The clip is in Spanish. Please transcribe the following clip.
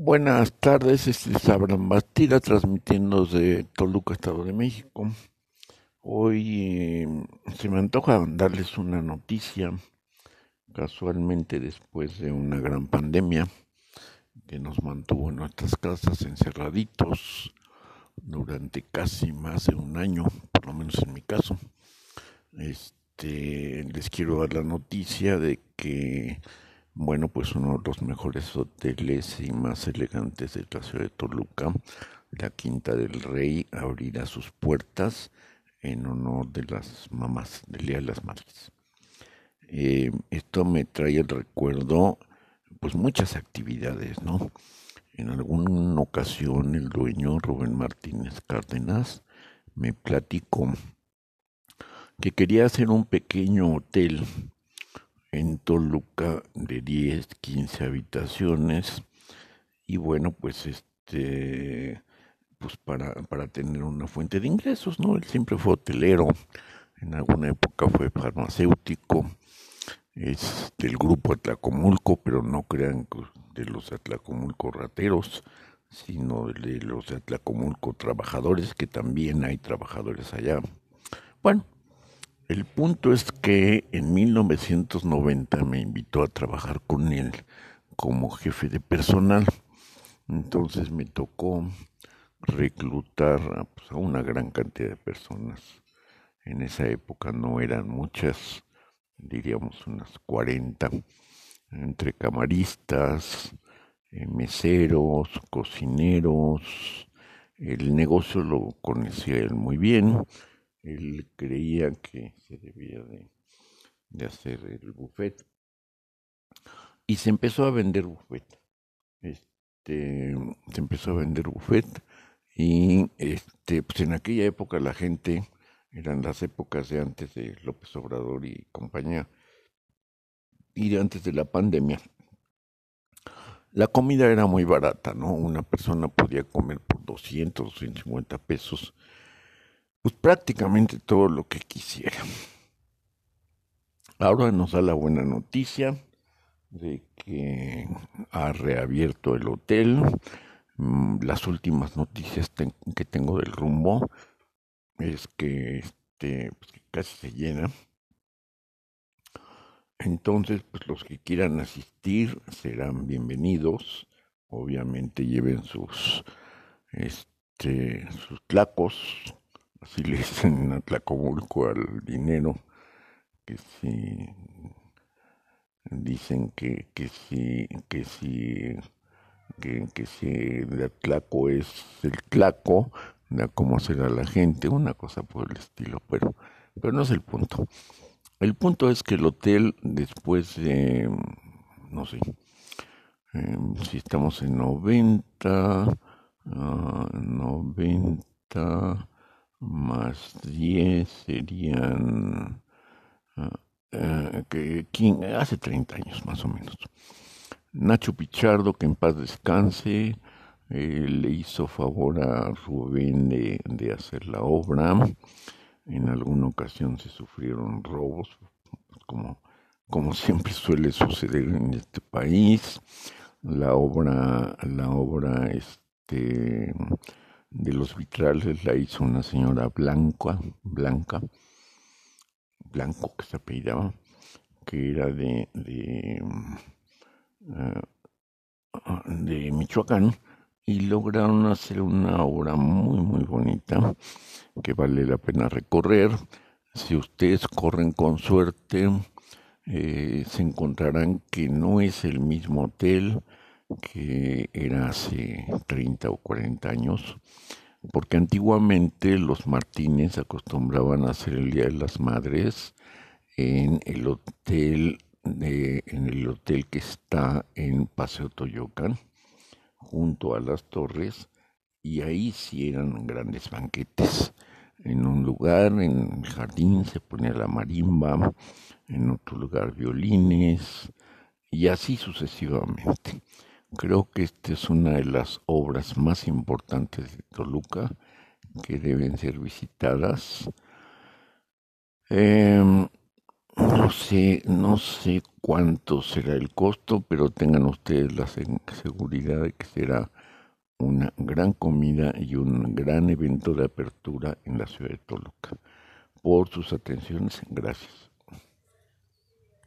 Buenas tardes, este es Abraham Bastida transmitiendo desde Toluca, Estado de México. Hoy eh, se me antoja darles una noticia, casualmente después de una gran pandemia que nos mantuvo en nuestras casas encerraditos durante casi más de un año, por lo menos en mi caso. Este, les quiero dar la noticia de que bueno, pues uno de los mejores hoteles y más elegantes de la ciudad de Toluca, la Quinta del Rey, abrirá sus puertas en honor de las mamás, del Día de las Madres. Eh, esto me trae el recuerdo, pues muchas actividades, ¿no? En alguna ocasión el dueño Rubén Martínez Cárdenas me platicó que quería hacer un pequeño hotel Toluca de 10, 15 habitaciones y bueno, pues este pues para, para tener una fuente de ingresos, ¿no? Él siempre fue hotelero, en alguna época fue farmacéutico, es del grupo Atlacomulco, pero no crean de los Atlacomulco rateros, sino de los Atlacomulco trabajadores, que también hay trabajadores allá. Bueno, el punto es que en 1990 me invitó a trabajar con él como jefe de personal. Entonces me tocó reclutar a, pues, una gran cantidad de personas. En esa época no eran muchas, diríamos unas 40, entre camaristas, eh, meseros, cocineros. El negocio lo conocía él muy bien él creía que se debía de, hacer el buffet y se empezó a vender buffet. Este, se empezó a vender buffet y este, pues en aquella época la gente, eran las épocas de antes de López Obrador y compañía, y de antes de la pandemia, la comida era muy barata, ¿no? Una persona podía comer por 200, 250 pesos pues prácticamente todo lo que quisiera. Ahora nos da la buena noticia de que ha reabierto el hotel. Mm, las últimas noticias que tengo del rumbo es que, este, pues, casi se llena. Entonces, pues los que quieran asistir serán bienvenidos. Obviamente lleven sus, este, sus tlacos, así le dicen en Atlacomulco al dinero, que si dicen que, que si, que si, que, si el Atlaco es el Tlaco, de cómo será la gente, una cosa por el estilo, pero, pero no es el punto. El punto es que el hotel, después de, no sé, em, si estamos en 90, 90, ah, más 10 serían uh, que, hace 30 años más o menos. Nacho Pichardo, que en paz descanse, eh, le hizo favor a Rubén de, de, hacer la obra. En alguna ocasión se sufrieron robos, como, como siempre suele suceder en este país. La obra, la obra, este de los vitrales la hizo una señora blanca, blanca, blanco que se apellidaba, que era de, de, eh, de Michoacán, y lograron hacer una obra muy, muy bonita que vale la pena recorrer. Si ustedes corren con suerte, eh, se encontrarán que no es el mismo hotel, que era hace 30 o 40 años, porque antiguamente los Martínez acostumbraban a hacer el Día de las Madres en el hotel de, en el hotel que está en Paseo Toyocan, junto a las torres, y ahí sí eran grandes banquetes. En un lugar, en el jardín, se ponía la marimba, en otro lugar violines, y así sucesivamente. Creo que esta es una de las obras más importantes de Toluca que deben ser visitadas. Em, No sé, no sé cuánto será el costo, pero tengan ustedes la seguridad de que será una gran comida y un gran evento de apertura en la ciudad de Toluca. Por sus atenciones, gracias.